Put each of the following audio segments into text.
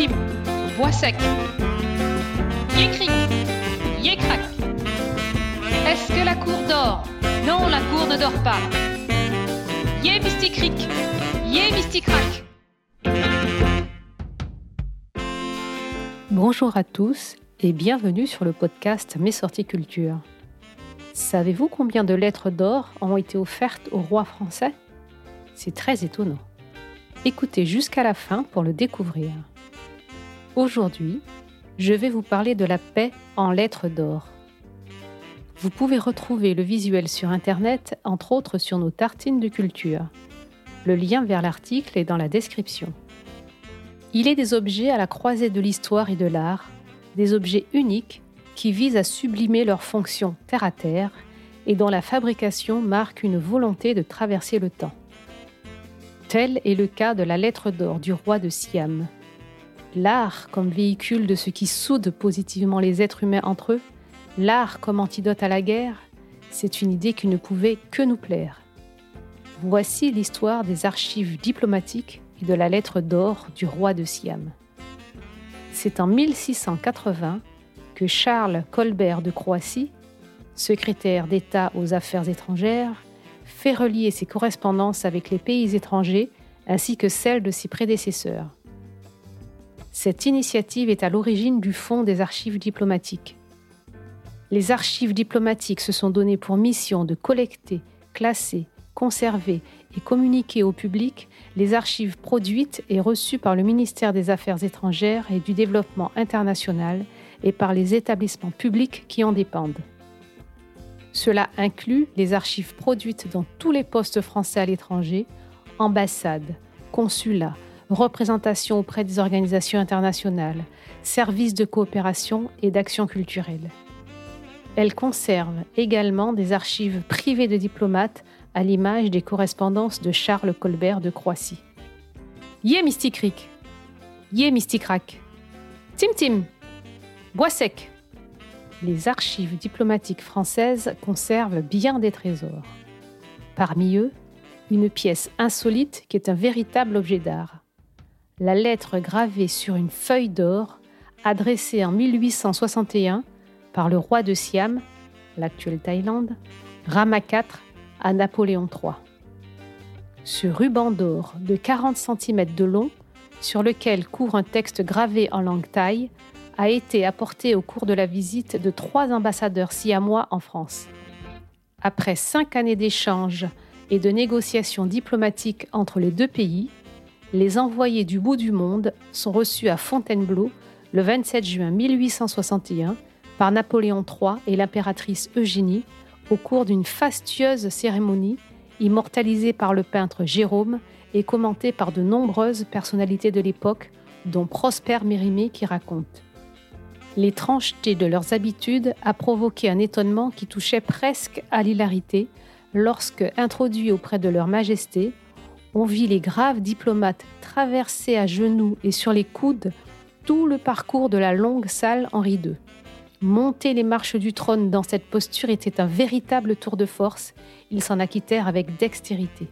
Tim, bois sec. Yécri, yécrac. Est-ce que la cour dort? Non, la cour ne dort pas. Yé mysticric, yé mysticrac. Bonjour à tous et bienvenue sur le podcast Mes sorties culture. Savez-vous combien de lettres d'or ont été offertes au roi français? C'est très étonnant. Écoutez jusqu'à la fin pour le découvrir. Aujourd'hui, je vais vous parler de la paix en lettres d'or. Vous pouvez retrouver le visuel sur Internet, entre autres sur nos tartines de culture. Le lien vers l'article est dans la description. Il est des objets à la croisée de l'histoire et de l'art, des objets uniques qui visent à sublimer leur fonction terre à terre et dont la fabrication marque une volonté de traverser le temps. Tel est le cas de la lettre d'or du roi de Siam. L'art comme véhicule de ce qui soude positivement les êtres humains entre eux, l'art comme antidote à la guerre, c'est une idée qui ne pouvait que nous plaire. Voici l'histoire des archives diplomatiques et de la lettre d'or du roi de Siam. C'est en 1680 que Charles Colbert de Croatie, secrétaire d'État aux Affaires étrangères, fait relier ses correspondances avec les pays étrangers ainsi que celles de ses prédécesseurs. Cette initiative est à l'origine du Fonds des archives diplomatiques. Les archives diplomatiques se sont données pour mission de collecter, classer, conserver et communiquer au public les archives produites et reçues par le ministère des Affaires étrangères et du Développement international et par les établissements publics qui en dépendent. Cela inclut les archives produites dans tous les postes français à l'étranger, ambassades, consulats, représentations auprès des organisations internationales, services de coopération et d'action culturelle. Elle conserve également des archives privées de diplomates à l'image des correspondances de Charles Colbert de Croatie. Yé Mysticric Yé Mysticrac Tim Tim Bois sec les archives diplomatiques françaises conservent bien des trésors. Parmi eux, une pièce insolite qui est un véritable objet d'art. La lettre gravée sur une feuille d'or, adressée en 1861 par le roi de Siam, l'actuelle Thaïlande, Rama IV à Napoléon III. Ce ruban d'or de 40 cm de long, sur lequel court un texte gravé en langue thaï, a été apporté au cours de la visite de trois ambassadeurs siamois en France. Après cinq années d'échanges et de négociations diplomatiques entre les deux pays, les envoyés du bout du monde sont reçus à Fontainebleau le 27 juin 1861 par Napoléon III et l'impératrice Eugénie au cours d'une fastueuse cérémonie immortalisée par le peintre Jérôme et commentée par de nombreuses personnalités de l'époque, dont Prosper Mérimée qui raconte. L'étrangeté de leurs habitudes a provoqué un étonnement qui touchait presque à l'hilarité lorsque, introduits auprès de leur majesté, on vit les graves diplomates traverser à genoux et sur les coudes tout le parcours de la longue salle Henri II. Monter les marches du trône dans cette posture était un véritable tour de force, ils s'en acquittèrent avec dextérité.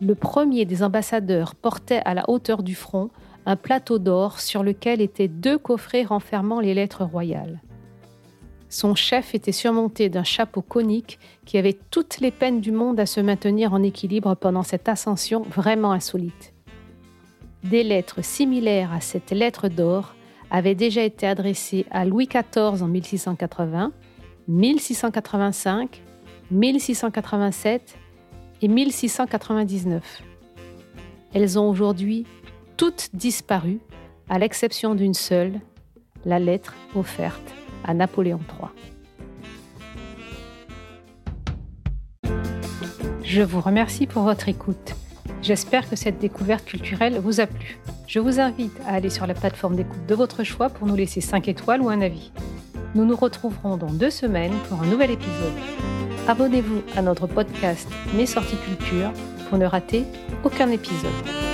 Le premier des ambassadeurs portait à la hauteur du front un plateau d'or sur lequel étaient deux coffrets renfermant les lettres royales. Son chef était surmonté d'un chapeau conique qui avait toutes les peines du monde à se maintenir en équilibre pendant cette ascension vraiment insolite. Des lettres similaires à cette lettre d'or avaient déjà été adressées à Louis XIV en 1680, 1685, 1687 et 1699. Elles ont aujourd'hui toutes disparues, à l'exception d'une seule, la lettre offerte à Napoléon III. Je vous remercie pour votre écoute. J'espère que cette découverte culturelle vous a plu. Je vous invite à aller sur la plateforme d'écoute de votre choix pour nous laisser 5 étoiles ou un avis. Nous nous retrouverons dans deux semaines pour un nouvel épisode. Abonnez-vous à notre podcast Mes sorties culture pour ne rater aucun épisode.